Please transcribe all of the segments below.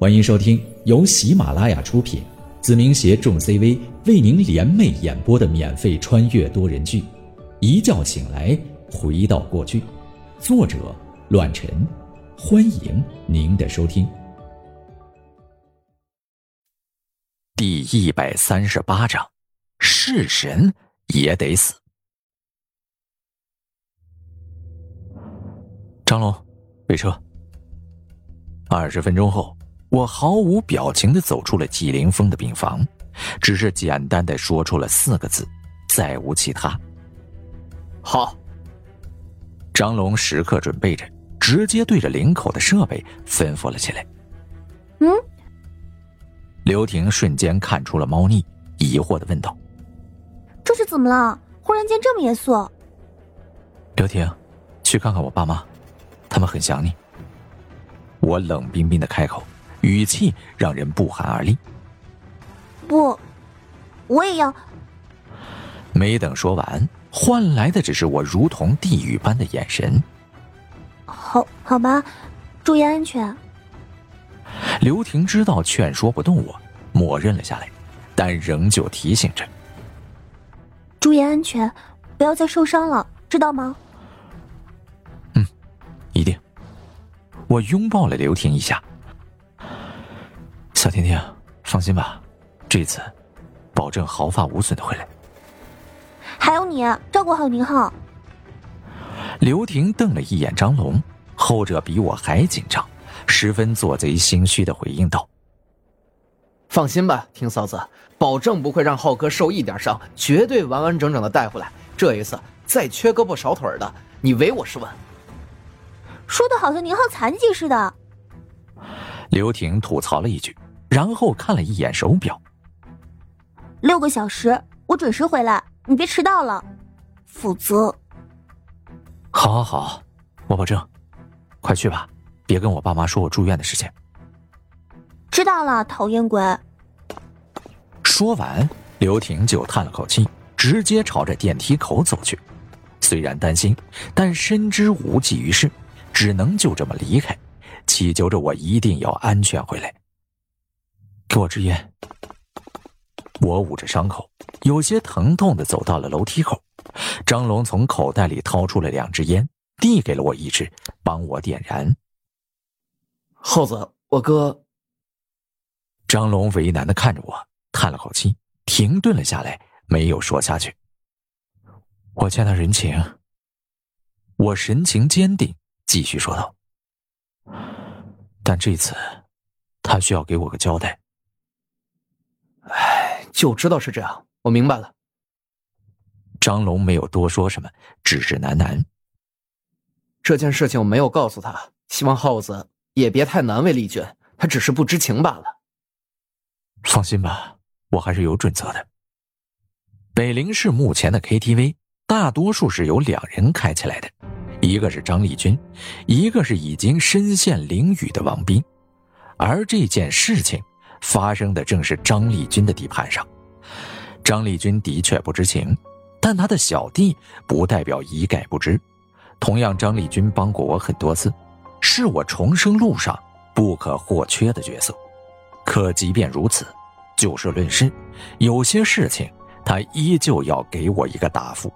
欢迎收听由喜马拉雅出品，子明携众 CV 为您联袂演播的免费穿越多人剧《一觉醒来回到过去》，作者：乱臣。欢迎您的收听。第一百三十八章：是神也得死。张龙，备车。二十分钟后，我毫无表情的走出了季凌峰的病房，只是简单的说出了四个字，再无其他。好。张龙时刻准备着，直接对着领口的设备吩咐了起来。嗯。刘婷瞬间看出了猫腻，疑惑的问道：“这是怎么了？忽然间这么严肃？”刘婷，去看看我爸妈。他们很想你。我冷冰冰的开口，语气让人不寒而栗。不，我也要。没等说完，换来的只是我如同地狱般的眼神。好，好吧，注意安全。刘婷知道劝说不动我，默认了下来，但仍旧提醒着：注意安全，不要再受伤了，知道吗？嗯一定。我拥抱了刘婷一下，小婷婷，放心吧，这次保证毫发无损的回来。还有你，照顾好宁浩。刘婷瞪了一眼张龙，后者比我还紧张，十分做贼心虚的回应道：“放心吧，婷嫂子，保证不会让浩哥受一点伤，绝对完完整整的带回来。这一次再缺胳膊少腿的，你唯我是问。”说的好像宁浩残疾似的。刘婷吐槽了一句，然后看了一眼手表。六个小时，我准时回来，你别迟到了，否则。好，好，好，我保证。快去吧，别跟我爸妈说我住院的事情。知道了，讨厌鬼。说完，刘婷就叹了口气，直接朝着电梯口走去。虽然担心，但深知无济于事。只能就这么离开，祈求着我一定要安全回来。给我支烟。我捂着伤口，有些疼痛的走到了楼梯口。张龙从口袋里掏出了两支烟，递给了我一支，帮我点燃。耗子，我哥。张龙为难的看着我，叹了口气，停顿了下来，没有说下去。我欠他人情。我神情坚定。继续说道：“但这次，他需要给我个交代。”哎，就知道是这样，我明白了。张龙没有多说什么，只是喃喃：“这件事情我没有告诉他，希望耗子也别太难为丽娟，他只是不知情罢了。”放心吧，我还是有准则的。北陵市目前的 KTV，大多数是由两人开起来的。一个是张丽君，一个是已经身陷囹圄的王斌，而这件事情发生的正是张立军的地盘上。张立军的确不知情，但他的小弟不代表一概不知。同样，张立军帮过我很多次，是我重生路上不可或缺的角色。可即便如此，就事论事，有些事情他依旧要给我一个答复。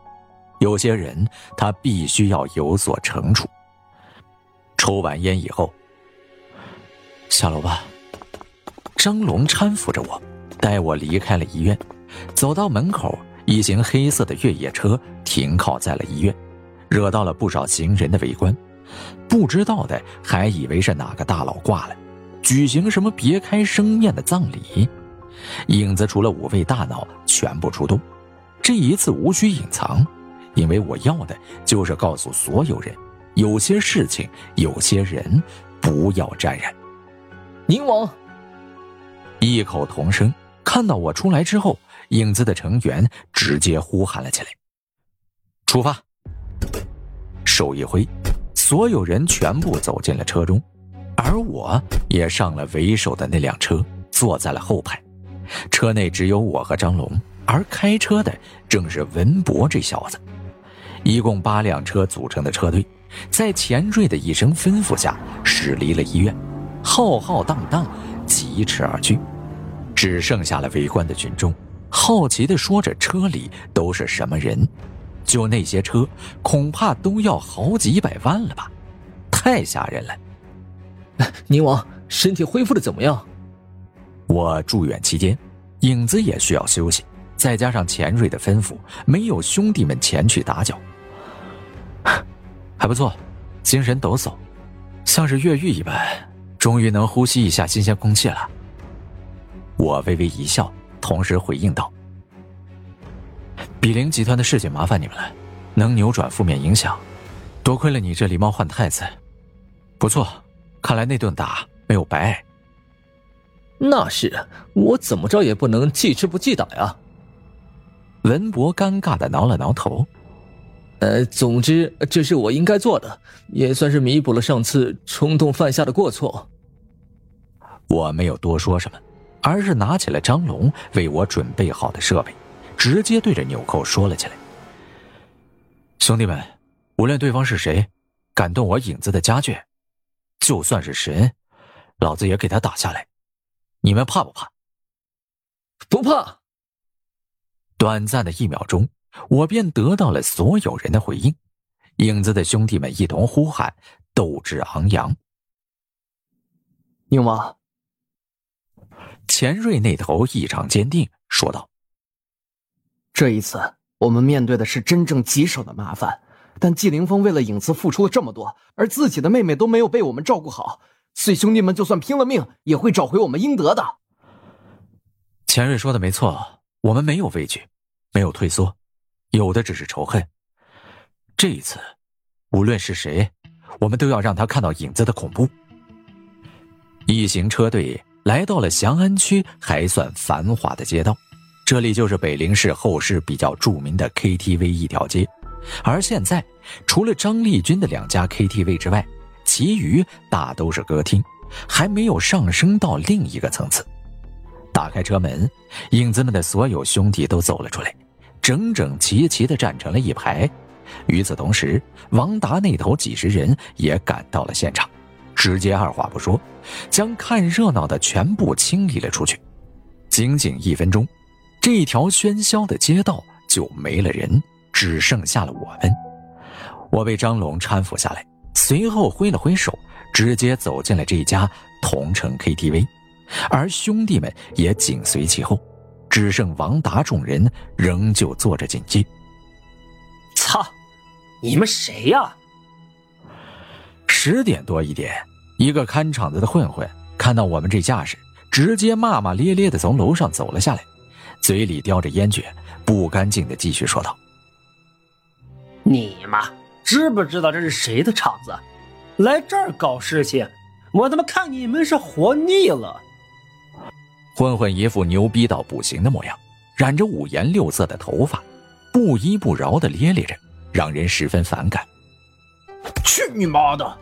有些人，他必须要有所惩处。抽完烟以后，下楼吧。张龙搀扶着我，带我离开了医院。走到门口，一行黑色的越野车停靠在了医院，惹到了不少行人的围观。不知道的还以为是哪个大佬挂了，举行什么别开生面的葬礼。影子除了五位大佬全部出动，这一次无需隐藏。因为我要的就是告诉所有人，有些事情，有些人，不要沾染。宁王，异口同声。看到我出来之后，影子的成员直接呼喊了起来：“出发！”手一挥，所有人全部走进了车中，而我也上了为首的那辆车，坐在了后排。车内只有我和张龙，而开车的正是文博这小子。一共八辆车组成的车队，在钱瑞的一声吩咐下驶离了医院。浩浩荡荡疾驰而去，只剩下了围观的群众，好奇的说着车里都是什么人，就那些车，恐怕都要好几百万了吧，太吓人了。宁王身体恢复的怎么样？我住院期间，影子也需要休息，再加上钱瑞的吩咐，没有兄弟们前去打搅，还不错，精神抖擞，像是越狱一般，终于能呼吸一下新鲜空气了。我微微一笑，同时回应道：“比邻集团的事情麻烦你们了，能扭转负面影响，多亏了你这狸猫换太子，不错，看来那顿打没有白挨。”那是我怎么着也不能记吃不记打呀。文博尴尬的挠了挠头，呃，总之这是我应该做的，也算是弥补了上次冲动犯下的过错。我没有多说什么，而是拿起了张龙为我准备好的设备，直接对着纽扣说了起来：“兄弟们，无论对方是谁，敢动我影子的家眷，就算是神，老子也给他打下来。”你们怕不怕？不怕。短暂的一秒钟，我便得到了所有人的回应。影子的兄弟们一同呼喊，斗志昂扬。宁王，钱瑞那头异常坚定，说道：“这一次，我们面对的是真正棘手的麻烦。但季凌风为了影子付出了这么多，而自己的妹妹都没有被我们照顾好。”所以兄弟们就算拼了命，也会找回我们应得的。钱瑞说的没错，我们没有畏惧，没有退缩，有的只是仇恨。这一次，无论是谁，我们都要让他看到影子的恐怖。一行车队来到了祥安区还算繁华的街道，这里就是北陵市后市比较著名的 KTV 一条街。而现在，除了张丽君的两家 KTV 之外，其余大都是歌厅，还没有上升到另一个层次。打开车门，影子们的所有兄弟都走了出来，整整齐齐地站成了一排。与此同时，王达那头几十人也赶到了现场，直接二话不说，将看热闹的全部清理了出去。仅仅一分钟，这条喧嚣的街道就没了人，只剩下了我们。我被张龙搀扶下来。随后挥了挥手，直接走进了这家同城 KTV，而兄弟们也紧随其后，只剩王达众人仍旧坐着警戒。操，你们谁呀？十点多一点，一个看场子的混混看到我们这架势，直接骂骂咧咧的从楼上走了下来，嘴里叼着烟卷，不干净的继续说道：“你妈！”知不知道这是谁的场子？来这儿搞事情，我他妈看你们是活腻了！混混一副牛逼到不行的模样，染着五颜六色的头发，不依不饶的咧咧着，让人十分反感。去你妈的！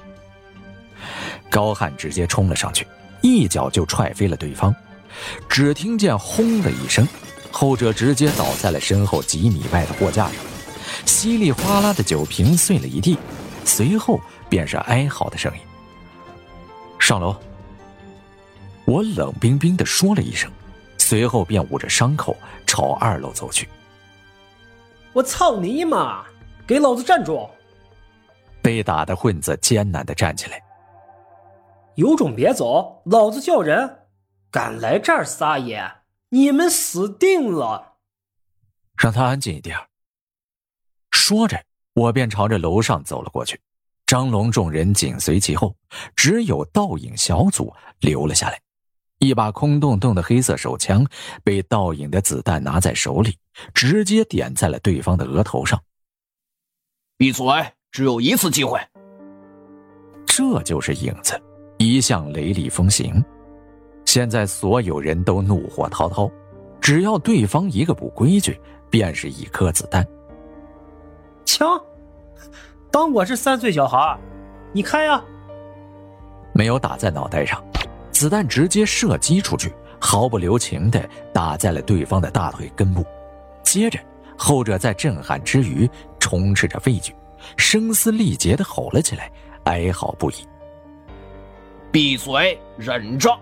高汉直接冲了上去，一脚就踹飞了对方，只听见轰的一声，后者直接倒在了身后几米外的货架上。稀里哗啦的酒瓶碎了一地，随后便是哀嚎的声音。上楼。我冷冰冰的说了一声，随后便捂着伤口朝二楼走去。我操你妈！给老子站住！被打的混子艰难的站起来。有种别走，老子叫人！敢来这儿撒野，你们死定了！让他安静一点。说着，我便朝着楼上走了过去，张龙众人紧随其后，只有倒影小组留了下来。一把空洞洞的黑色手枪被倒影的子弹拿在手里，直接点在了对方的额头上。闭嘴！只有一次机会。这就是影子，一向雷厉风行。现在所有人都怒火滔滔，只要对方一个不规矩，便是一颗子弹。枪，当我是三岁小孩，你开呀！没有打在脑袋上，子弹直接射击出去，毫不留情的打在了对方的大腿根部。接着，后者在震撼之余，充斥着畏惧，声嘶力竭的吼了起来，哀嚎不已。闭嘴，忍着。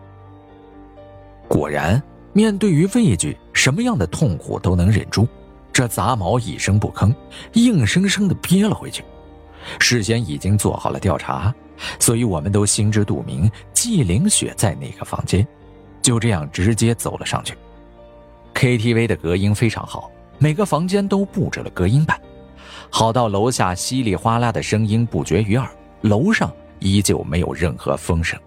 果然，面对于畏惧，什么样的痛苦都能忍住。这杂毛一声不吭，硬生生的憋了回去。事先已经做好了调查，所以我们都心知肚明，季凌雪在哪个房间。就这样直接走了上去。KTV 的隔音非常好，每个房间都布置了隔音板，好到楼下稀里哗啦的声音不绝于耳，楼上依旧没有任何风声。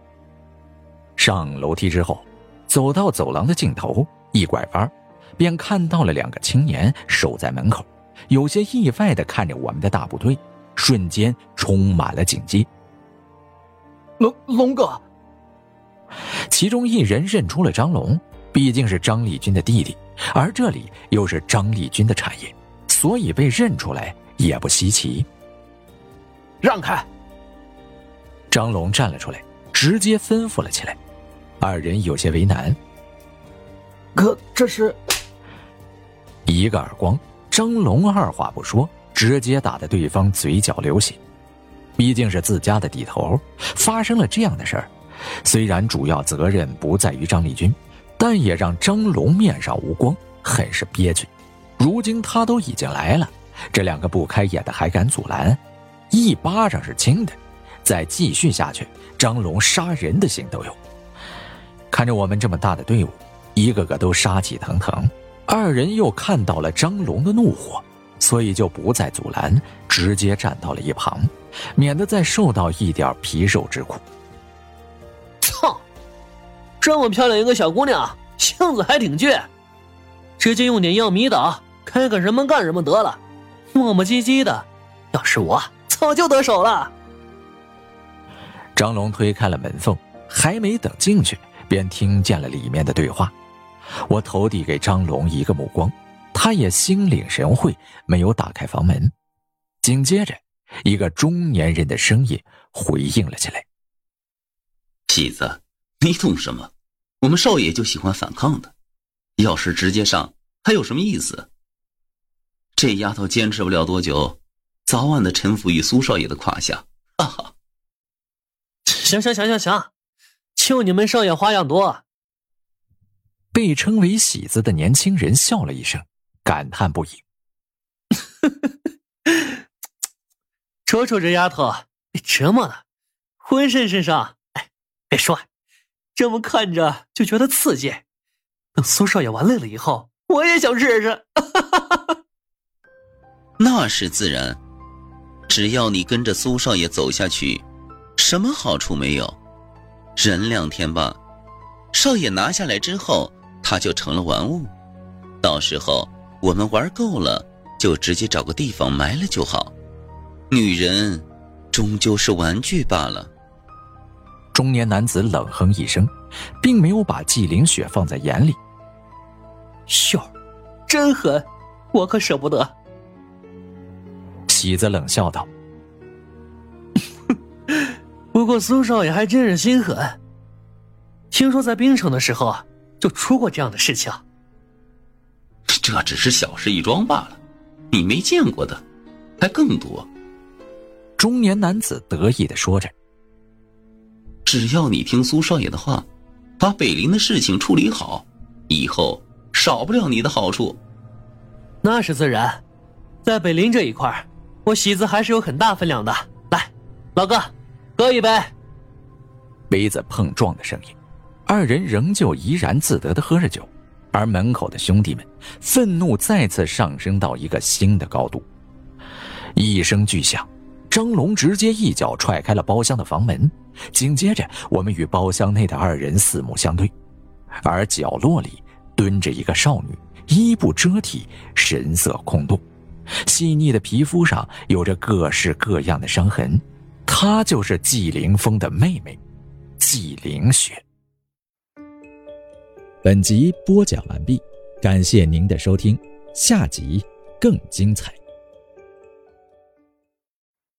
上楼梯之后，走到走廊的尽头，一拐弯，便看到了两个青年守在门口，有些意外的看着我们的大部队，瞬间充满了警戒。龙龙哥。其中一人认出了张龙，毕竟是张立军的弟弟，而这里又是张立军的产业，所以被认出来也不稀奇。让开！张龙站了出来，直接吩咐了起来。二人有些为难。可这是……一个耳光，张龙二话不说，直接打得对方嘴角流血。毕竟是自家的地头，发生了这样的事儿。虽然主要责任不在于张立军，但也让张龙面上无光，很是憋屈。如今他都已经来了，这两个不开眼的还敢阻拦？一巴掌是轻的，再继续下去，张龙杀人的心都有。看着我们这么大的队伍，一个个都杀气腾腾，二人又看到了张龙的怒火，所以就不再阻拦，直接站到了一旁，免得再受到一点皮肉之苦。操！这么漂亮一个小姑娘，性子还挺倔，直接用点药迷倒，开个什么干什么得了，磨磨唧唧的。要是我，早就得手了。张龙推开了门缝，还没等进去，便听见了里面的对话。我投递给张龙一个目光，他也心领神会，没有打开房门。紧接着，一个中年人的声音回应了起来。喜子，你懂什么？我们少爷就喜欢反抗的，要是直接上，还有什么意思？这丫头坚持不了多久，早晚的臣服于苏少爷的胯下。哈哈！行行行行行，就你们少爷花样多。被称为喜子的年轻人笑了一声，感叹不已。瞅瞅这丫头，被折磨的，浑身是伤。别说，这么看着就觉得刺激。等苏少爷玩累了以后，我也想试试。那是自然，只要你跟着苏少爷走下去，什么好处没有？忍两天吧，少爷拿下来之后，他就成了玩物。到时候我们玩够了，就直接找个地方埋了就好。女人，终究是玩具罢了。中年男子冷哼一声，并没有把纪凌雪放在眼里。秀儿，真狠，我可舍不得。喜子冷笑道：“ 不过苏少爷还真是心狠。听说在冰城的时候就出过这样的事情。这只是小事一桩罢了，你没见过的还更多。”中年男子得意的说着。只要你听苏少爷的话，把北林的事情处理好，以后少不了你的好处。那是自然，在北林这一块，我喜子还是有很大分量的。来，老哥，喝一杯。杯子碰撞的声音，二人仍旧怡然自得的喝着酒，而门口的兄弟们愤怒再次上升到一个新的高度。一声巨响。张龙直接一脚踹开了包厢的房门，紧接着，我们与包厢内的二人四目相对，而角落里蹲着一个少女，衣不遮体，神色空洞，细腻的皮肤上有着各式各样的伤痕，她就是季凌风的妹妹，季凌雪。本集播讲完毕，感谢您的收听，下集更精彩。